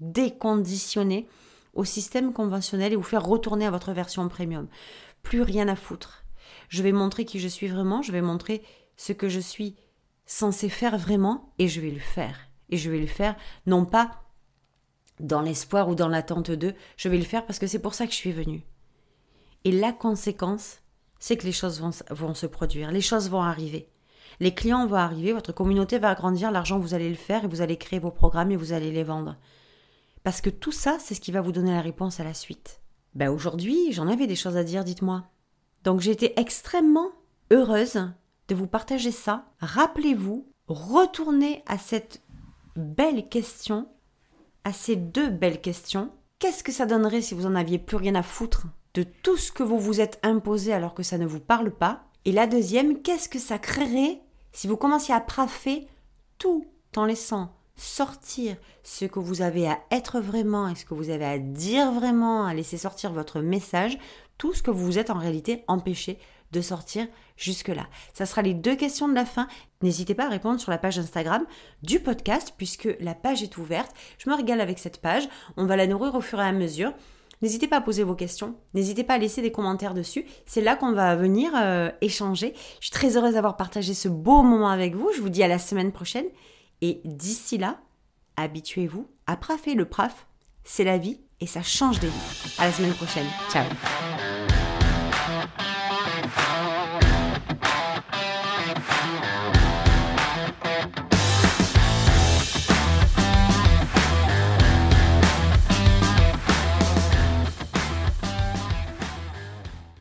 déconditionner au système conventionnel et vous faire retourner à votre version premium. Plus rien à foutre. Je vais montrer qui je suis vraiment, je vais montrer ce que je suis censé faire vraiment et je vais le faire. Et je vais le faire non pas dans l'espoir ou dans l'attente d'eux, je vais le faire parce que c'est pour ça que je suis venue. Et la conséquence, c'est que les choses vont se produire, les choses vont arriver. Les clients vont arriver, votre communauté va grandir, l'argent vous allez le faire et vous allez créer vos programmes et vous allez les vendre. Parce que tout ça, c'est ce qui va vous donner la réponse à la suite. Ben aujourd'hui, j'en avais des choses à dire, dites-moi. Donc j'ai été extrêmement heureuse de vous partager ça. Rappelez-vous, retournez à cette belle question, à ces deux belles questions. Qu'est-ce que ça donnerait si vous en aviez plus rien à foutre de tout ce que vous vous êtes imposé alors que ça ne vous parle pas? Et la deuxième, qu'est-ce que ça créerait si vous commenciez à praffer tout en laissant sortir ce que vous avez à être vraiment et ce que vous avez à dire vraiment, à laisser sortir votre message, tout ce que vous vous êtes en réalité empêché de sortir jusque-là. Ça sera les deux questions de la fin. N'hésitez pas à répondre sur la page Instagram du podcast puisque la page est ouverte. Je me régale avec cette page. On va la nourrir au fur et à mesure. N'hésitez pas à poser vos questions, n'hésitez pas à laisser des commentaires dessus. C'est là qu'on va venir euh, échanger. Je suis très heureuse d'avoir partagé ce beau moment avec vous. Je vous dis à la semaine prochaine. Et d'ici là, habituez-vous à prafer le praf. C'est la vie et ça change des vies. À la semaine prochaine. Ciao